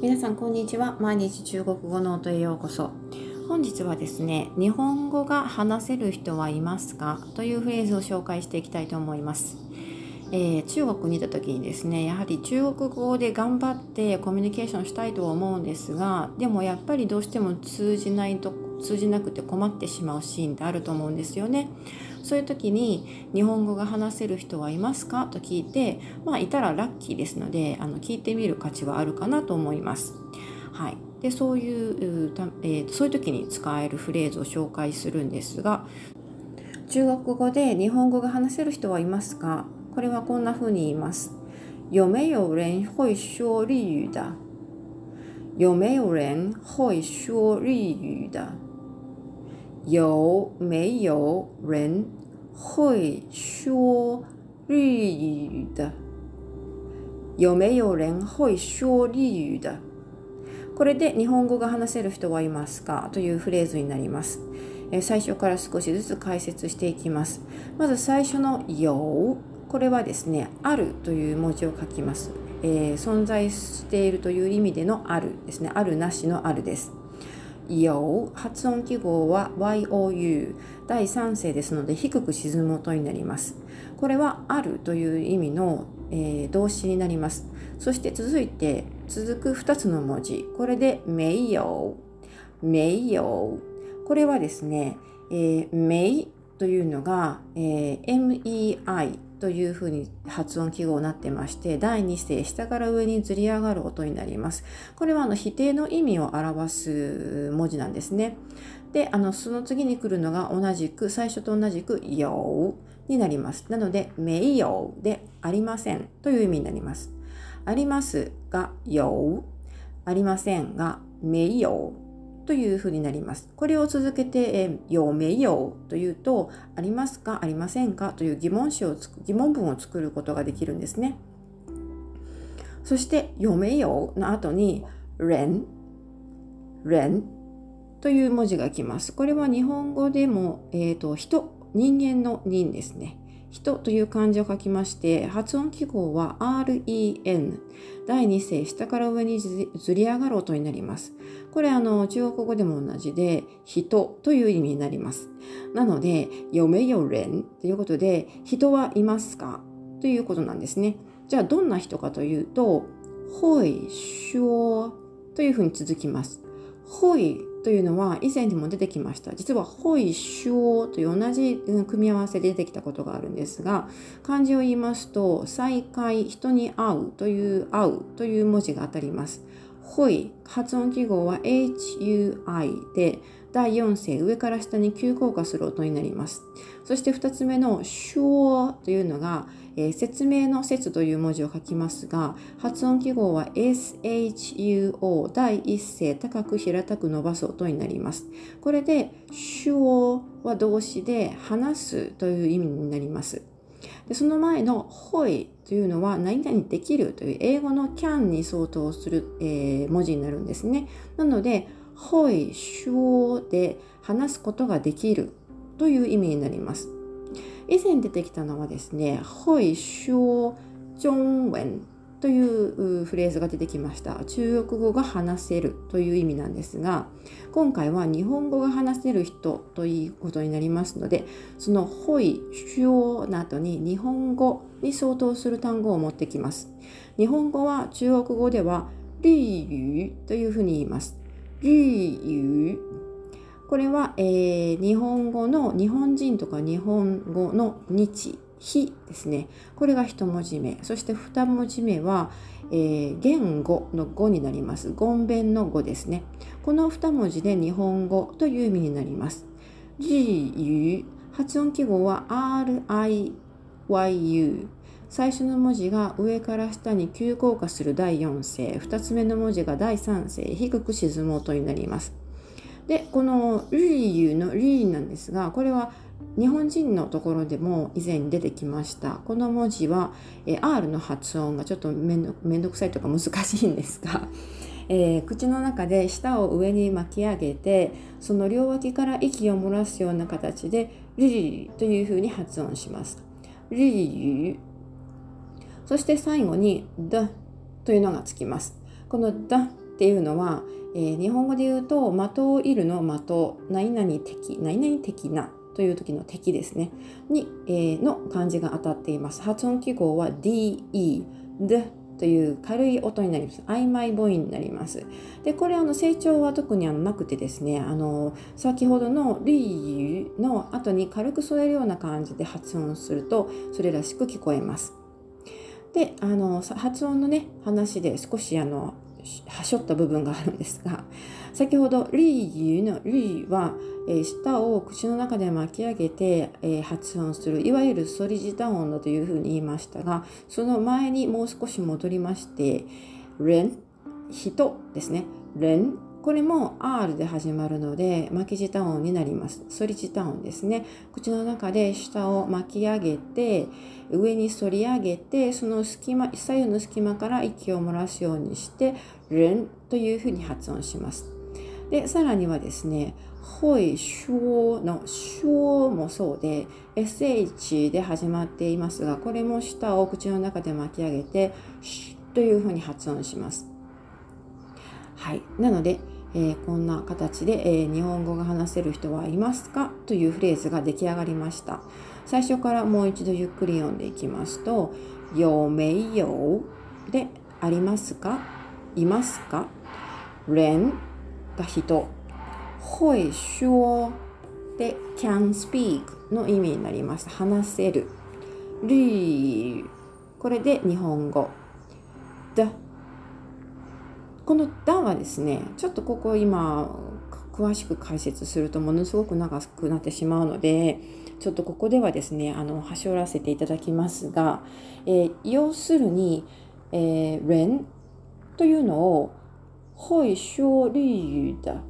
皆さんこんにちは。毎日中国語ノートへようこそ。本日はですね日本語が話せる人はいますか？というフレーズを紹介していきたいと思います。えー、中国にいた時にですねやはり中国語で頑張ってコミュニケーションしたいとは思うんですがでもやっぱりどうしても通じないと通じなくて困ってしまうシーンってあると思うんですよね。そういう時に日本語が話せる人はいますか？と聞いてまあいたらラッキーですのであの聞いてみる価値はあるかなと思います。はい、でそういう、えー、そういう時に使えるフレーズを紹介するんですが中国語で日本語が話せる人はいますか？これはこんな風に言います。有没有人会说日语的？有没有人会说日语的？有没有人会说日语的？有没有人会说日语的？これで日本語が話せる人はいますか？というフレーズになります。最初から少しずつ解説していきます。まず最初の有これはですね、あるという文字を書きます。えー、存在しているという意味でのあるですね。あるなしのあるです。よ発音記号は YOU 第3声ですので低く沈む音になります。これはあるという意味の、えー、動詞になります。そして続いて続く2つの文字。これで名誉、名誉。これはですね、えー、名というのが、えー、MEI というふうに発音記号になってまして第2声下から上にずり上がる音になります。これはあの否定の意味を表す文字なんですね。であのその次に来るのが同じく最初と同じく「よう」になります。なので「名誉」で「ありません」という意味になります。ありますが「よう」ありませんが「名誉」というふうになります。これを続けて、え有名有というと、ありますかありませんかという疑問詞をつく疑問文を作ることができるんですね。そして、有名有の後に、人、人という文字が来ます。これは日本語でも、えーと、人、人間の人ですね。人という漢字を書きまして、発音記号は REN。第2声、下から上にずり上がる音になります。これ、あの、中国語でも同じで、人という意味になります。なので、有没有人ということで、人はいますか？ということなんですね。じゃあ、どんな人かというと、会说というふうに続きます。会というのは以前にも出てきました。実は、ほいしょうという同じ組み合わせで出てきたことがあるんですが、漢字を言いますと、再会、人に会うという、会うという文字が当たります。ほい、発音記号は HUI で、第4声上から下に急降下する音になります。そして2つ目のしょうというのが、えー、説明の説という文字を書きますが、発音記号は SHUO 第一声高く平たく伸ばす音になります。これで、手話は動詞で話すという意味になります。でその前のほいというのは何々できるという英語の can に相当する、えー、文字になるんですね。なので、ほい、手話で話すことができるという意味になります。以前出てきたのはですね、会说中文というフレーズが出てきました。中国語が話せるという意味なんですが、今回は日本語が話せる人ということになりますので、その会说の後に日本語に相当する単語を持ってきます。日本語は中国語では日語というふうに言います。日語これは、えー、日本語の日本人とか日本語の日、日ですね。これが一文字目。そして二文字目は、えー、言語の語になります。言弁の語ですね。この二文字で日本語という意味になります。自由。発音記号は RIYU。最初の文字が上から下に急降下する第4声。二つ目の文字が第3声。低く沈む音になります。でこの「ルイユ」の「ルイ」なんですがこれは日本人のところでも以前出てきましたこの文字は、え R の発音がちょっとめんどくさいとか難しいんですが、えー、口の中で舌を上に巻き上げてその両脇から息を漏らすような形で「ルイ」というふうに発音します。ルイそして最後に「だ」というのがつきます。この「だ」っていうのは、えー、日本語で言うと的をいるの的何々的何々的なという時の敵ですねに、えー、の漢字が当たっています発音記号は DE でという軽い音になります。曖昧母音になります。で、これあの成長は特にあのなくてですね、あの先ほどのリーの後に軽く添えるような感じで発音するとそれらしく聞こえます。で、あの発音のね話で少しあのはしょった部分があるんですが、先ほどリーユのリーは、え、舌を口の中で巻き上げて、え、発音するいわゆるソリジタ音だというふうに言いましたがその前にもう少し戻りましてレン人ですね。レンこれも R で始まるので巻き舌音になります。反り舌音ですね。口の中で下を巻き上げて上に反り上げてその隙間左右の隙間から息を漏らすようにしてレンというふうに発音します。でさらにはですねほいしょうのしょうもそうで SH で始まっていますがこれも舌を口の中で巻き上げてしというふうに発音します。はい、なので、えー、こんな形で、えー、日本語が話せる人はいますか？というフレーズが出来上がりました。最初からもう一度ゆっくり読んでいきますと「有没有」で「ありますか?」「いますか?」「人」が人。会说で can speak の意味になります。話せる。リこれで日本語。この「だ」はですねちょっとここ今詳しく解説するとものすごく長くなってしまうのでちょっとここではですねあの端折らせていただきますが、えー、要するに、えー、人というのを会说日语だ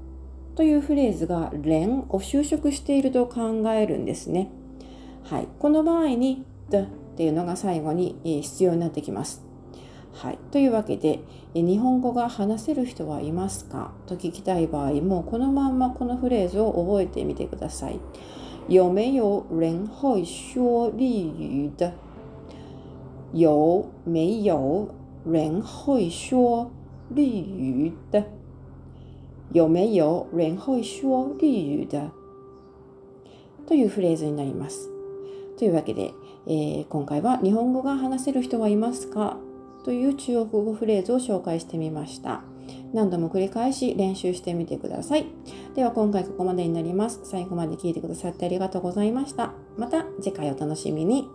というフレーズが連を修飾していると考えるんですね。はい、この場合に the っていうのが最後に必要になってきます。はい、というわけで日本語が話せる人はいますか？と聞きたい場合もこのまんまこのフレーズを覚えてみてください。有没有人会说日语的？有没有人会说日语的？有没有人会说日语的？というフレーズになります。というわけで、えー、今回は日本語が話せる人はいますか？という中国語フレーズを紹介してみました。何度も繰り返し練習してみてください。では今回ここまでになります。最後まで聞いてくださってありがとうございました。また次回お楽しみに。